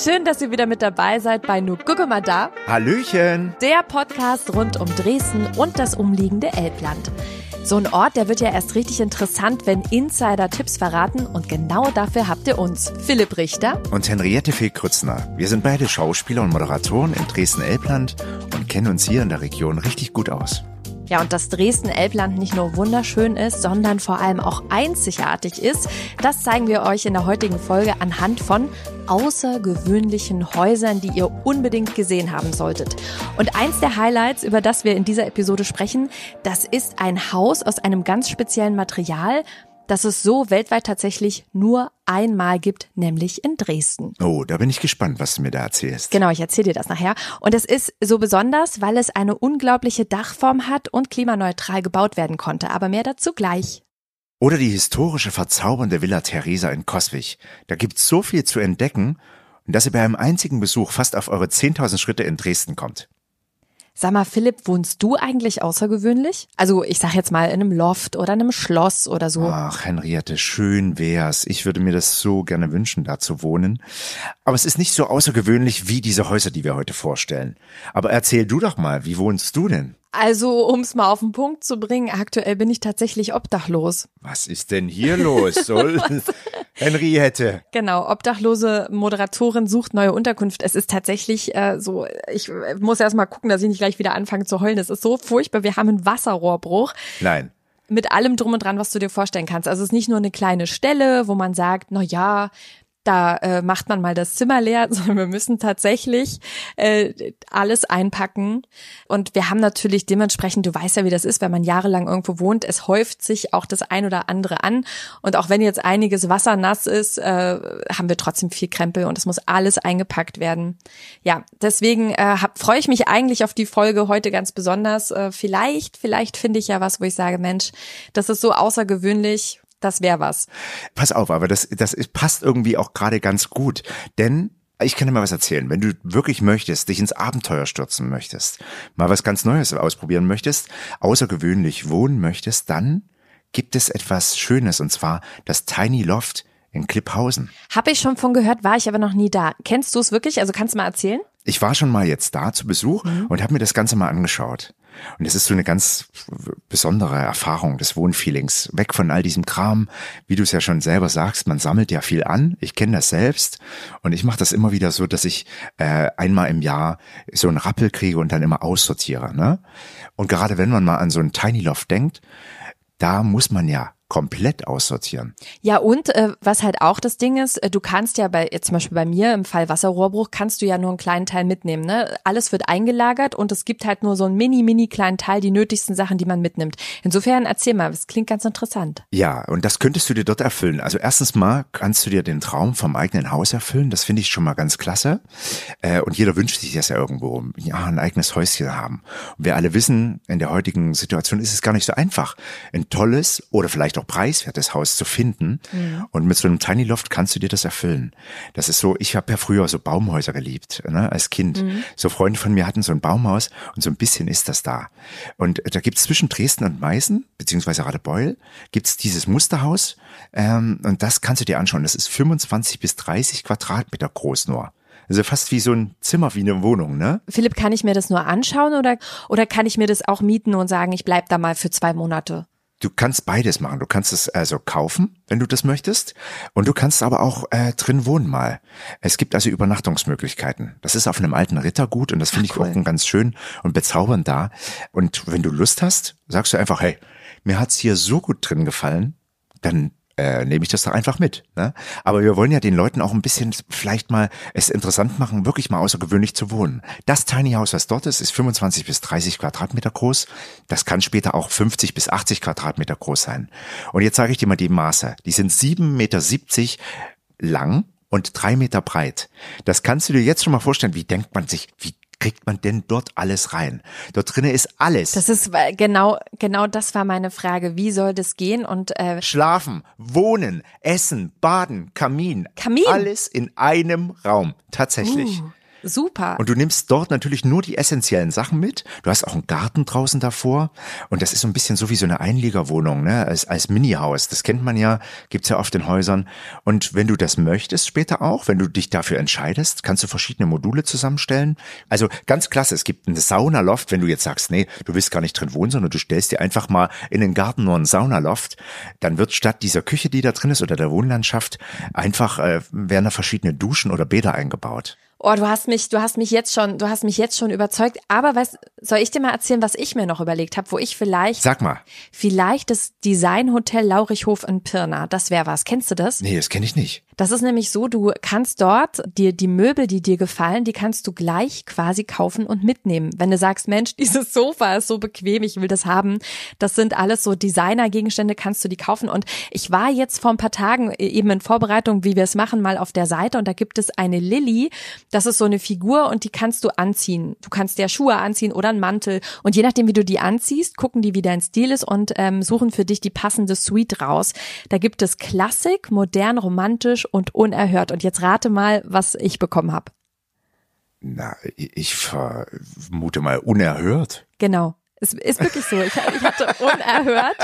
Schön, dass ihr wieder mit dabei seid bei Nu Gucke mal da. Hallöchen. Der Podcast rund um Dresden und das umliegende Elbland. So ein Ort, der wird ja erst richtig interessant, wenn Insider Tipps verraten und genau dafür habt ihr uns, Philipp Richter und Henriette Fee-Krützner. Wir sind beide Schauspieler und Moderatoren in Dresden-Elbland und kennen uns hier in der Region richtig gut aus. Ja, und dass Dresden-Elbland nicht nur wunderschön ist, sondern vor allem auch einzigartig ist, das zeigen wir euch in der heutigen Folge anhand von außergewöhnlichen Häusern, die ihr unbedingt gesehen haben solltet. Und eins der Highlights, über das wir in dieser Episode sprechen, das ist ein Haus aus einem ganz speziellen Material, dass es so weltweit tatsächlich nur einmal gibt, nämlich in Dresden. Oh, da bin ich gespannt, was du mir da erzählst. Genau, ich erzähle dir das nachher. Und es ist so besonders, weil es eine unglaubliche Dachform hat und klimaneutral gebaut werden konnte. Aber mehr dazu gleich. Oder die historische verzaubernde Villa Theresa in Coswig. Da gibt's so viel zu entdecken, dass ihr bei einem einzigen Besuch fast auf eure 10.000 Schritte in Dresden kommt. Sag mal, Philipp, wohnst du eigentlich außergewöhnlich? Also ich sag jetzt mal in einem Loft oder einem Schloss oder so. Ach, Henriette, schön wär's. Ich würde mir das so gerne wünschen, da zu wohnen. Aber es ist nicht so außergewöhnlich wie diese Häuser, die wir heute vorstellen. Aber erzähl du doch mal, wie wohnst du denn? Also, ums mal auf den Punkt zu bringen, aktuell bin ich tatsächlich obdachlos. Was ist denn hier los? Soll Henriette. Genau, obdachlose Moderatorin sucht neue Unterkunft. Es ist tatsächlich äh, so, ich muss erst mal gucken, dass ich nicht gleich wieder anfange zu heulen. Es ist so furchtbar. Wir haben einen Wasserrohrbruch. Nein mit allem drum und dran, was du dir vorstellen kannst. Also es ist nicht nur eine kleine Stelle, wo man sagt, na ja, da äh, macht man mal das Zimmer leer, sondern wir müssen tatsächlich äh, alles einpacken. Und wir haben natürlich dementsprechend, du weißt ja, wie das ist, wenn man jahrelang irgendwo wohnt, es häuft sich auch das ein oder andere an. Und auch wenn jetzt einiges wassernass ist, äh, haben wir trotzdem viel Krempel und es muss alles eingepackt werden. Ja, deswegen äh, freue ich mich eigentlich auf die Folge heute ganz besonders. Äh, vielleicht, vielleicht finde ich ja was, wo ich sage, Mensch, das ist so außergewöhnlich das wäre was. Pass auf, aber das, das passt irgendwie auch gerade ganz gut. Denn ich kann dir mal was erzählen. Wenn du wirklich möchtest, dich ins Abenteuer stürzen möchtest, mal was ganz Neues ausprobieren möchtest, außergewöhnlich wohnen möchtest, dann gibt es etwas Schönes und zwar das Tiny Loft in Klipphausen. Habe ich schon von gehört, war ich aber noch nie da. Kennst du es wirklich? Also kannst du mal erzählen? Ich war schon mal jetzt da zu Besuch mhm. und habe mir das Ganze mal angeschaut. Und es ist so eine ganz besondere Erfahrung des Wohnfeelings. Weg von all diesem Kram, wie du es ja schon selber sagst, man sammelt ja viel an. Ich kenne das selbst und ich mache das immer wieder so, dass ich äh, einmal im Jahr so einen Rappel kriege und dann immer aussortiere. Ne? Und gerade wenn man mal an so ein Tiny Loft denkt, da muss man ja komplett aussortieren. Ja, und äh, was halt auch das Ding ist, äh, du kannst ja bei, jetzt zum Beispiel bei mir im Fall Wasserrohrbruch, kannst du ja nur einen kleinen Teil mitnehmen. Ne? Alles wird eingelagert und es gibt halt nur so einen mini, mini kleinen Teil, die nötigsten Sachen, die man mitnimmt. Insofern erzähl mal, das klingt ganz interessant. Ja, und das könntest du dir dort erfüllen. Also erstens mal kannst du dir den Traum vom eigenen Haus erfüllen. Das finde ich schon mal ganz klasse. Äh, und jeder wünscht sich das ja irgendwo, ja, ein eigenes Häuschen haben. Und wir alle wissen, in der heutigen Situation ist es gar nicht so einfach, ein tolles oder vielleicht auch preiswertes Haus zu finden. Mhm. Und mit so einem Tiny Loft kannst du dir das erfüllen. Das ist so, ich habe ja früher so Baumhäuser geliebt, ne, als Kind. Mhm. So Freunde von mir hatten so ein Baumhaus und so ein bisschen ist das da. Und da gibt's zwischen Dresden und Meißen, beziehungsweise Radebeul, gibt's dieses Musterhaus. Ähm, und das kannst du dir anschauen. Das ist 25 bis 30 Quadratmeter groß nur. Also fast wie so ein Zimmer, wie eine Wohnung, ne? Philipp, kann ich mir das nur anschauen oder, oder kann ich mir das auch mieten und sagen, ich bleib da mal für zwei Monate? Du kannst beides machen. Du kannst es also kaufen, wenn du das möchtest. Und du kannst aber auch äh, drin wohnen mal. Es gibt also Übernachtungsmöglichkeiten. Das ist auf einem alten Rittergut und das finde ich cool. auch ganz schön und bezaubernd da. Und wenn du Lust hast, sagst du einfach, hey, mir hat's hier so gut drin gefallen, dann äh, nehme ich das doch einfach mit. Ne? Aber wir wollen ja den Leuten auch ein bisschen vielleicht mal es interessant machen, wirklich mal außergewöhnlich zu wohnen. Das Tiny House, was dort ist, ist 25 bis 30 Quadratmeter groß. Das kann später auch 50 bis 80 Quadratmeter groß sein. Und jetzt sage ich dir mal die Maße. Die sind 7,70 Meter lang und drei Meter breit. Das kannst du dir jetzt schon mal vorstellen. Wie denkt man sich, wie kriegt man denn dort alles rein? Dort drinnen ist alles. Das ist genau, genau das war meine Frage. Wie soll das gehen? Und äh schlafen, wohnen, essen, baden, Kamin, Kamin, alles in einem Raum. Tatsächlich. Uh. Super. Und du nimmst dort natürlich nur die essentiellen Sachen mit. Du hast auch einen Garten draußen davor. Und das ist so ein bisschen so wie so eine Einliegerwohnung, ne? Als, als Mini-Haus. Das kennt man ja, gibt's ja oft in Häusern. Und wenn du das möchtest später auch, wenn du dich dafür entscheidest, kannst du verschiedene Module zusammenstellen. Also ganz klasse. Es gibt eine Saunaloft, wenn du jetzt sagst, nee, du willst gar nicht drin wohnen, sondern du stellst dir einfach mal in den Garten nur einen Saunaloft. Dann wird statt dieser Küche, die da drin ist oder der Wohnlandschaft, einfach äh, werden da verschiedene Duschen oder Bäder eingebaut. Oh, du hast mich, du hast mich jetzt schon, du hast mich jetzt schon überzeugt. Aber was soll ich dir mal erzählen, was ich mir noch überlegt habe, wo ich vielleicht, Sag mal. vielleicht das Designhotel Laurichhof in Pirna, das wäre was. Kennst du das? Nee, das kenne ich nicht. Das ist nämlich so, du kannst dort dir die Möbel, die dir gefallen, die kannst du gleich quasi kaufen und mitnehmen. Wenn du sagst, Mensch, dieses Sofa ist so bequem, ich will das haben. Das sind alles so Designergegenstände, kannst du die kaufen. Und ich war jetzt vor ein paar Tagen eben in Vorbereitung, wie wir es machen, mal auf der Seite und da gibt es eine Lilly. Das ist so eine Figur und die kannst du anziehen. Du kannst dir Schuhe anziehen oder einen Mantel. Und je nachdem, wie du die anziehst, gucken die, wie dein Stil ist und ähm, suchen für dich die passende Suite raus. Da gibt es Klassik, modern, romantisch und unerhört. Und jetzt rate mal, was ich bekommen habe. Na, ich vermute mal unerhört. Genau. Es ist wirklich so. Ich, ich hatte unerhört.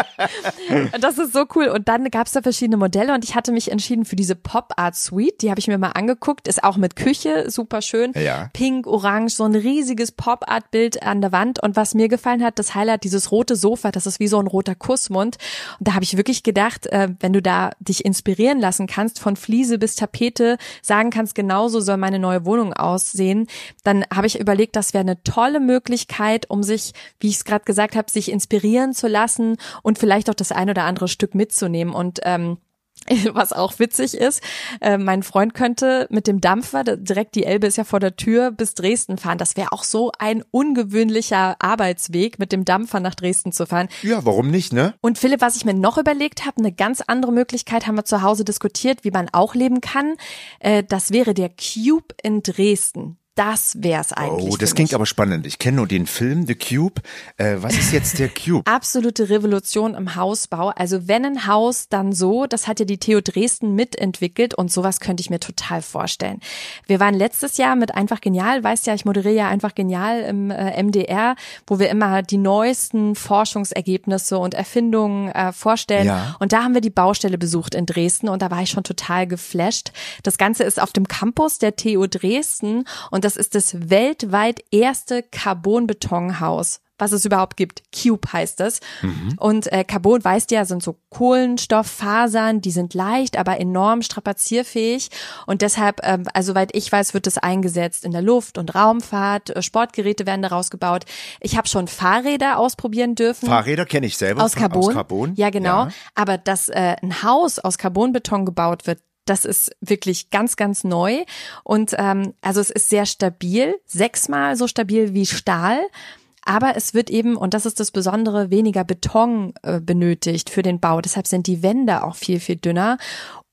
Und das ist so cool. Und dann gab es da verschiedene Modelle und ich hatte mich entschieden für diese Pop Art Suite. Die habe ich mir mal angeguckt. Ist auch mit Küche, super schön. Ja. Pink, orange, so ein riesiges Pop Art Bild an der Wand. Und was mir gefallen hat, das Highlight, dieses rote Sofa, das ist wie so ein roter Kussmund. Und da habe ich wirklich gedacht, äh, wenn du da dich inspirieren lassen kannst, von Fliese bis Tapete, sagen kannst, genauso soll meine neue Wohnung aussehen, dann habe ich überlegt, das wäre eine tolle Möglichkeit, um sich, wie ich gerade gesagt habe, sich inspirieren zu lassen und vielleicht auch das ein oder andere Stück mitzunehmen. Und ähm, was auch witzig ist, äh, mein Freund könnte mit dem Dampfer, direkt die Elbe ist ja vor der Tür, bis Dresden fahren. Das wäre auch so ein ungewöhnlicher Arbeitsweg, mit dem Dampfer nach Dresden zu fahren. Ja, warum nicht, ne? Und Philipp, was ich mir noch überlegt habe, eine ganz andere Möglichkeit haben wir zu Hause diskutiert, wie man auch leben kann. Äh, das wäre der Cube in Dresden. Das wär's eigentlich. Oh, das klingt mich. aber spannend. Ich kenne nur den Film The Cube. Äh, was ist jetzt der Cube? Absolute Revolution im Hausbau. Also wenn ein Haus, dann so. Das hat ja die TU Dresden mitentwickelt und sowas könnte ich mir total vorstellen. Wir waren letztes Jahr mit Einfach Genial, weißt ja, ich moderiere ja Einfach Genial im äh, MDR, wo wir immer die neuesten Forschungsergebnisse und Erfindungen äh, vorstellen. Ja. Und da haben wir die Baustelle besucht in Dresden und da war ich schon total geflasht. Das Ganze ist auf dem Campus der TU Dresden und das ist das weltweit erste Carbonbetonhaus was es überhaupt gibt. Cube heißt es. Und äh, Carbon, weißt du ja, sind so Kohlenstofffasern, die sind leicht, aber enorm strapazierfähig. Und deshalb, ähm, also soweit ich weiß, wird es eingesetzt in der Luft- und Raumfahrt. Äh, Sportgeräte werden daraus gebaut. Ich habe schon Fahrräder ausprobieren dürfen. Fahrräder kenne ich selber. Aus Carbon. Aus Carbon. Ja, genau. Ja. Aber dass äh, ein Haus aus Carbonbeton gebaut wird, das ist wirklich ganz, ganz neu. Und ähm, also es ist sehr stabil, sechsmal so stabil wie Stahl. Aber es wird eben, und das ist das Besondere, weniger Beton äh, benötigt für den Bau. Deshalb sind die Wände auch viel, viel dünner.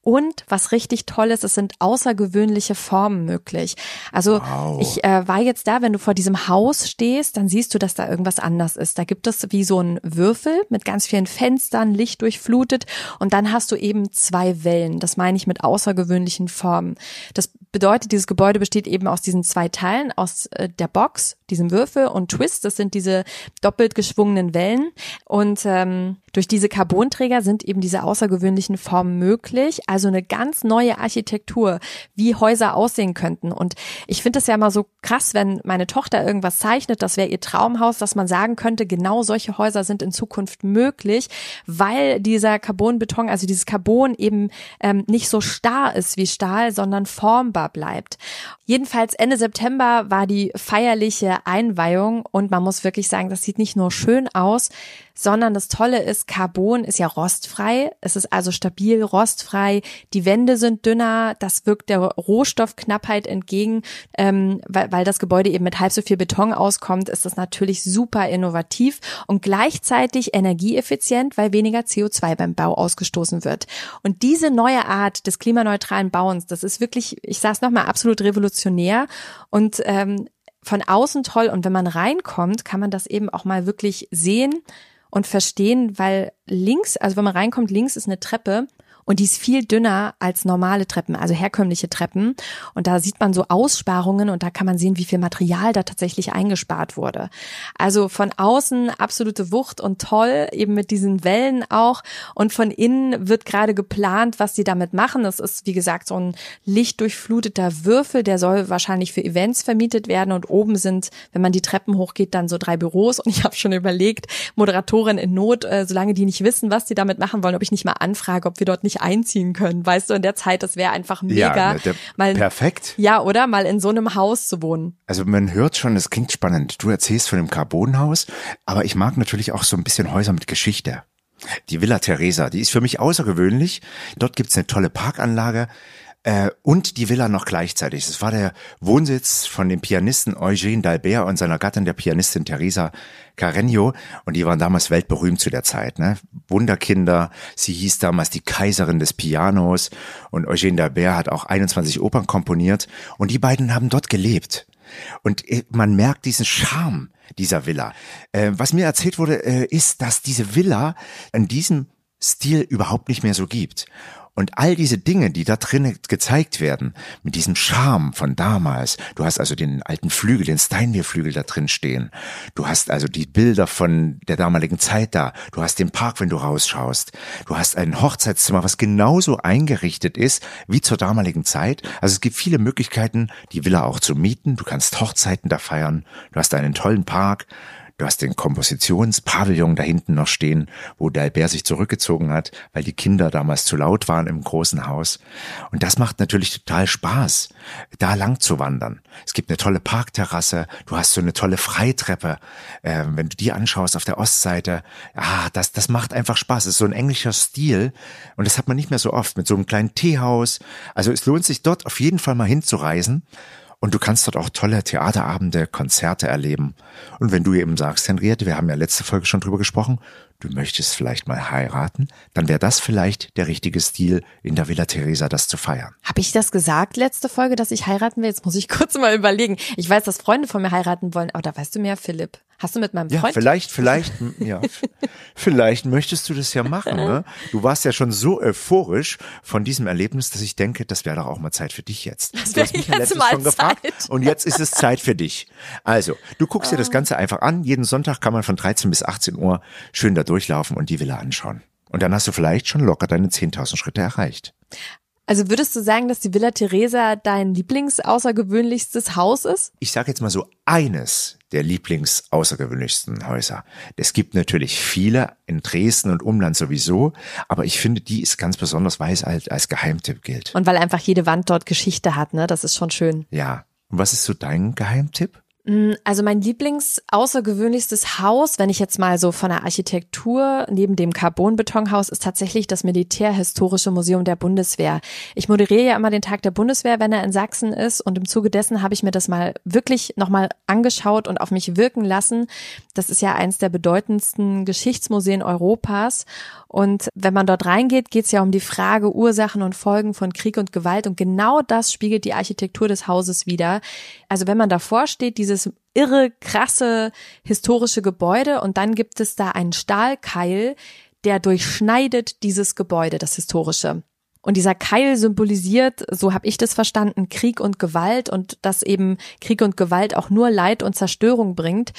Und was richtig toll ist, es sind außergewöhnliche Formen möglich. Also Wow. ich äh, war jetzt da, wenn du vor diesem Haus stehst, dann siehst du, dass da irgendwas anders ist. Da gibt es wie so einen Würfel mit ganz vielen Fenstern, Licht durchflutet und dann hast du eben zwei Wellen. Das meine ich mit außergewöhnlichen Formen. Das bedeutet, dieses Gebäude besteht eben aus diesen zwei Teilen, aus äh, der Box, diesem Würfel und Twist. Das sind diese doppelt geschwungenen Wellen und ähm, durch diese Carbonträger sind eben diese außergewöhnlichen Formen möglich. Also eine ganz neue Architektur, wie Häuser aussehen könnten. Und ich finde es ja immer so krass, wenn meine Tochter irgendwas zeichnet, das wäre ihr Traumhaus, dass man sagen könnte, genau solche Häuser sind in Zukunft möglich, weil dieser Carbonbeton, also dieses Carbon eben ähm, nicht so starr ist wie Stahl, sondern formbar bleibt. Jedenfalls Ende September war die feierliche Einweihung und man muss wirklich sagen, das sieht nicht nur schön aus, sondern das Tolle ist, Carbon ist ja rostfrei. Es ist also stabil, rostfrei. Die Wände sind dünner. Das wirkt der Rohstoffknappheit entgegen. Ähm, weil, weil das Gebäude eben mit halb so viel Beton auskommt, ist das natürlich super innovativ und gleichzeitig energieeffizient, weil weniger CO2 beim Bau ausgestoßen wird. Und diese neue Art des klimaneutralen Bauens, das ist wirklich, ich sage es nochmal, absolut revolutionär und ähm, von außen toll. Und wenn man reinkommt, kann man das eben auch mal wirklich sehen und verstehen, weil links, also wenn man reinkommt, links ist eine Treppe und die ist viel dünner als normale Treppen, also herkömmliche Treppen. Und da sieht man so Aussparungen und da kann man sehen, wie viel Material da tatsächlich eingespart wurde. Also von außen absolute Wucht und toll, eben mit diesen Wellen auch. Und von innen wird gerade geplant, was sie damit machen. Das ist, wie gesagt, so ein lichtdurchfluteter Würfel, der soll wahrscheinlich für Events vermietet werden. Und oben sind, wenn man die Treppen hochgeht, dann so drei Büros. Und ich habe schon überlegt, Moderatorin in Not, äh, solange die nicht wissen, was sie damit machen wollen, ob ich nicht mal anfrage, ob wir dort nicht einziehen können. Weißt du, in der Zeit, das wäre einfach mega. Ja, der, mal, perfekt. Ja, oder? Mal in so einem Haus zu wohnen. Also man hört schon, es klingt spannend. Du erzählst von dem Carbonhaus, aber ich mag natürlich auch so ein bisschen Häuser mit Geschichte. Die Villa Teresa, die ist für mich außergewöhnlich. Dort gibt's eine tolle Parkanlage äh, und die Villa noch gleichzeitig. Es war der Wohnsitz von dem Pianisten Eugène Dalbert und seiner Gattin, der Pianistin Teresa Carreño. Und die waren damals weltberühmt zu der Zeit. Ne? Wunderkinder. Sie hieß damals die Kaiserin des Pianos. Und Eugène Dalbert hat auch 21 Opern komponiert. Und die beiden haben dort gelebt. Und äh, man merkt diesen Charme dieser Villa. Äh, was mir erzählt wurde, äh, ist, dass diese Villa in diesem Stil überhaupt nicht mehr so gibt. Und all diese Dinge, die da drinnen gezeigt werden, mit diesem Charme von damals, du hast also den alten Flügel, den Steinwehrflügel da drin stehen, du hast also die Bilder von der damaligen Zeit da, du hast den Park, wenn du rausschaust, du hast ein Hochzeitszimmer, was genauso eingerichtet ist wie zur damaligen Zeit. Also es gibt viele Möglichkeiten, die Villa auch zu mieten, du kannst Hochzeiten da feiern, du hast einen tollen Park, Du hast den Kompositionspavillon da hinten noch stehen, wo der Albert sich zurückgezogen hat, weil die Kinder damals zu laut waren im großen Haus. Und das macht natürlich total Spaß, da lang zu wandern. Es gibt eine tolle Parkterrasse, du hast so eine tolle Freitreppe. Äh, wenn du die anschaust auf der Ostseite, ah, das, das macht einfach Spaß. Es ist so ein englischer Stil und das hat man nicht mehr so oft mit so einem kleinen Teehaus. Also es lohnt sich dort auf jeden Fall mal hinzureisen. Und du kannst dort auch tolle Theaterabende, Konzerte erleben. Und wenn du eben sagst, Henriette, wir haben ja letzte Folge schon drüber gesprochen, du möchtest vielleicht mal heiraten, dann wäre das vielleicht der richtige Stil, in der Villa Teresa das zu feiern. Habe ich das gesagt letzte Folge, dass ich heiraten will? Jetzt muss ich kurz mal überlegen. Ich weiß, dass Freunde von mir heiraten wollen, aber da weißt du mehr, Philipp. Hast du mit meinem Freund? Ja, vielleicht, vielleicht, ja, vielleicht möchtest du das ja machen. Ne? Du warst ja schon so euphorisch von diesem Erlebnis, dass ich denke, das wäre doch auch mal Zeit für dich jetzt. Das du hast mich ja letztes schon gefragt und jetzt ist es Zeit für dich. Also, du guckst dir das ah. Ganze einfach an. Jeden Sonntag kann man von 13 bis 18 Uhr schön da durchlaufen und die Villa anschauen. Und dann hast du vielleicht schon locker deine 10.000 Schritte erreicht. Also würdest du sagen, dass die Villa Teresa dein Lieblingsaußergewöhnlichstes Haus ist? Ich sage jetzt mal so eines der Lieblingsaußergewöhnlichsten Häuser. Es gibt natürlich viele in Dresden und Umland sowieso, aber ich finde, die ist ganz besonders, weil es halt als Geheimtipp gilt. Und weil einfach jede Wand dort Geschichte hat, ne? Das ist schon schön. Ja. Und was ist so dein Geheimtipp? Mm, also mein Lieblings außergewöhnlichstes Haus, wenn ich jetzt mal so von der Architektur neben dem Carbonbetonhaus, ist tatsächlich das Militärhistorische Museum der Bundeswehr. Ich moderiere ja immer den Tag der Bundeswehr, wenn er in Sachsen ist und im Zuge dessen habe ich mir das mal wirklich nochmal angeschaut und auf mich wirken lassen. Das ist ja eins der bedeutendsten Geschichtsmuseen Europas und wenn man dort reingeht, geht es ja um die Frage Ursachen und Folgen von Krieg und Gewalt. Und genau das spiegelt die Architektur des Hauses wieder. Also wenn man davor steht, dieses irre, krasse, historische Gebäude und dann gibt es da einen Stahlkeil, der durchschneidet dieses Gebäude, das historische. Und dieser Keil symbolisiert, so habe ich das verstanden, Krieg und Gewalt und dass eben Krieg und Gewalt auch nur Leid und Zerstörung bringt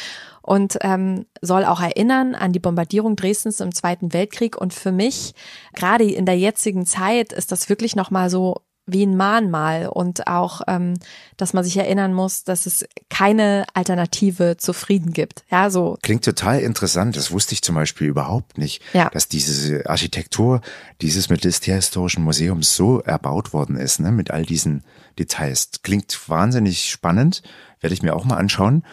und ähm, soll auch erinnern an die Bombardierung Dresdens im Zweiten Weltkrieg. Und für mich, gerade in der jetzigen Zeit, ist das wirklich nochmal so wie ein Mahnmal und auch, ähm, dass man sich erinnern muss, dass es keine Alternative zu Frieden gibt. Ja, so. Klingt total interessant. Das wusste ich zum Beispiel überhaupt nicht, ja. dass diese Architektur dieses Militärhistorischen Museums so erbaut worden ist, ne, mit all diesen Details. Klingt wahnsinnig spannend. Werde ich mir auch mal anschauen.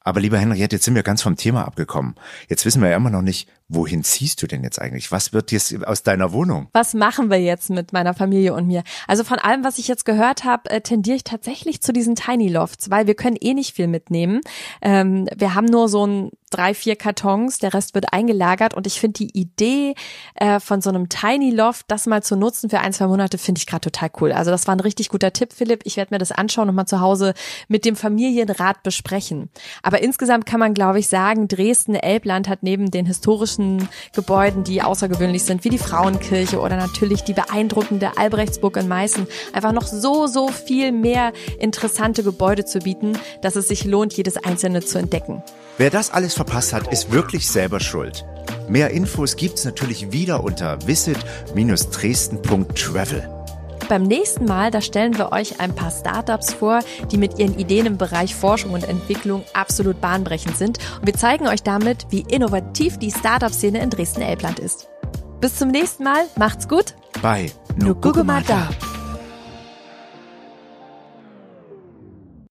Aber lieber Henriette, jetzt sind wir ganz vom Thema abgekommen. Jetzt wissen wir ja immer noch nicht, wohin ziehst du denn jetzt eigentlich? Was wird jetzt aus deiner Wohnung? Was machen wir jetzt mit meiner Familie und mir? Also von allem, was ich jetzt gehört habe, äh, tendiere ich tatsächlich zu diesen Tiny Lofts, weil wir können eh nicht viel mitnehmen. Ähm, wir haben nur so ein drei, vier Kartons, der Rest wird eingelagert und ich finde die Idee äh, von so einem Tiny Loft, das mal zu nutzen für ein, zwei Monate, finde ich gerade total cool. Also das war ein richtig guter Tipp, Philipp. Ich werde mir das anschauen und mal zu Hause mit dem Familienrat besprechen. Aber insgesamt kann man, glaube ich, sagen, Dresden-Elbland hat neben den historischen großen Gebäuden, die außergewöhnlich sind, wie die Frauenkirche oder natürlich die beeindruckende Albrechtsburg in Meißen, einfach noch so, so viel mehr interessante Gebäude zu bieten, dass es sich lohnt, jedes einzelne zu entdecken. Wer das alles verpasst hat, ist wirklich selber schuld. Mehr Infos gibt's natürlich wieder unter visit-dresden.travel. Beim nächsten Mal, da stellen wir euch ein paar Startups vor, die mit ihren Ideen im Bereich Forschung und Entwicklung absolut bahnbrechend sind. Und wir zeigen euch damit, wie innovativ die Startup-Szene in Dresden-Elbland ist. Bis zum nächsten Mal, macht's gut. Bei Nugugumata.